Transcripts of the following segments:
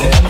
Damn.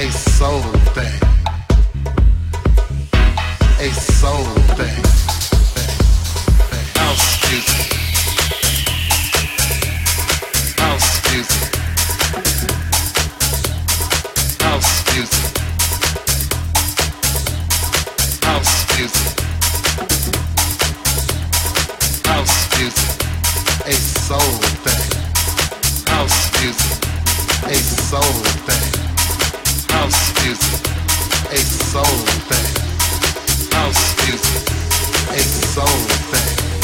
a soul thing, a soul thing. House music, house music. House music. House music. House music. A soul thing. House music. A soul thing. House music. A soul thing. House music. A soul thing.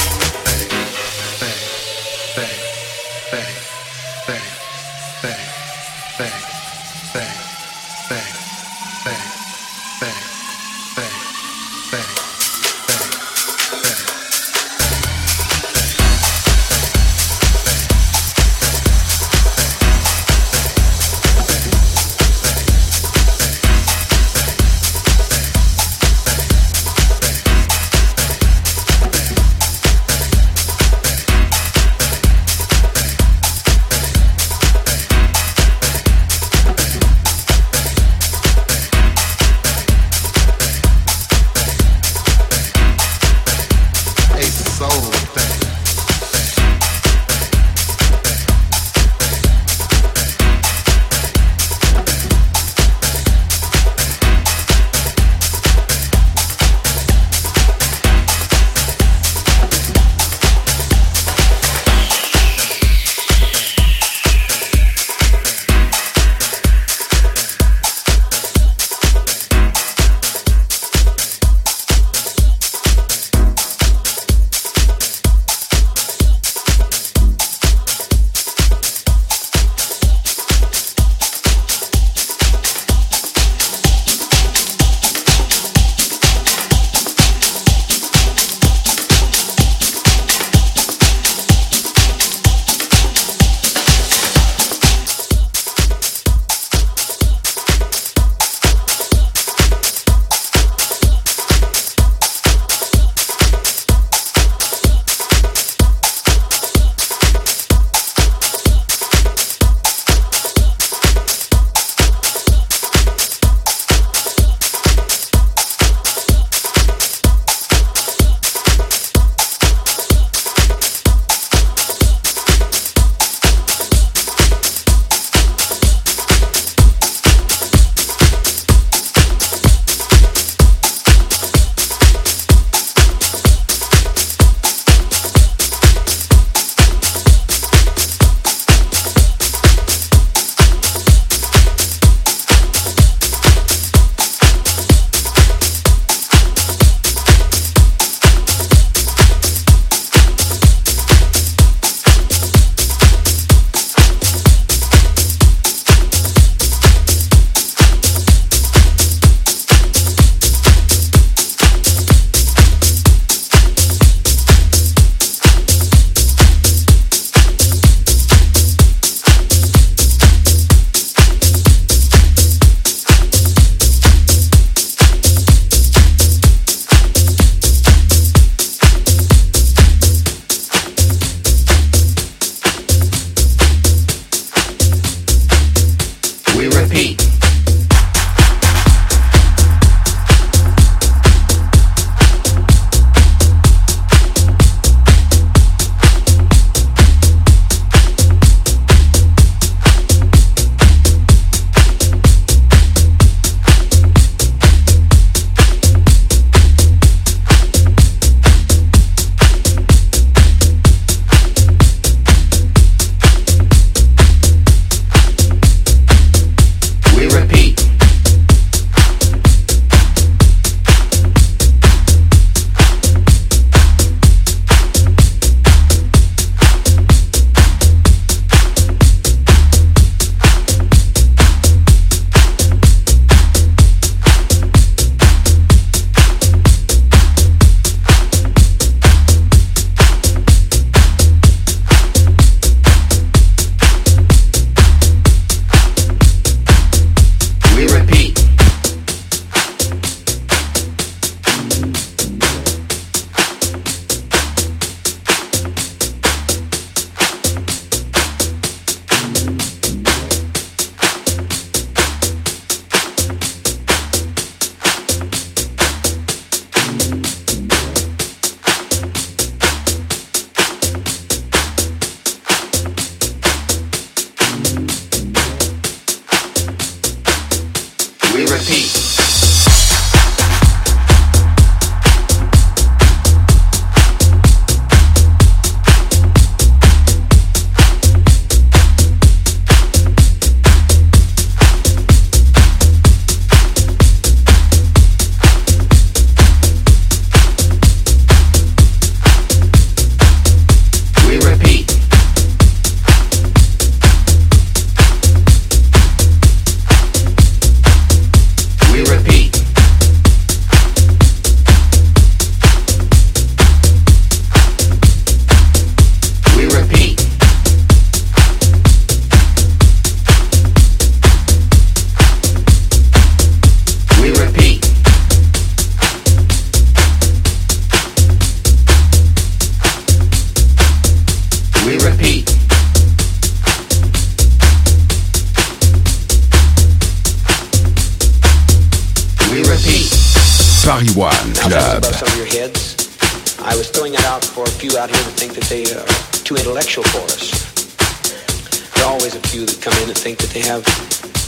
Few that come in and think that they have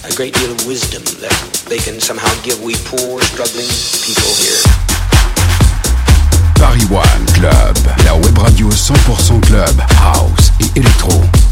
a great deal of wisdom that they can somehow give we poor, struggling people here. Paris One Club. La web radio 100% club, house et électro.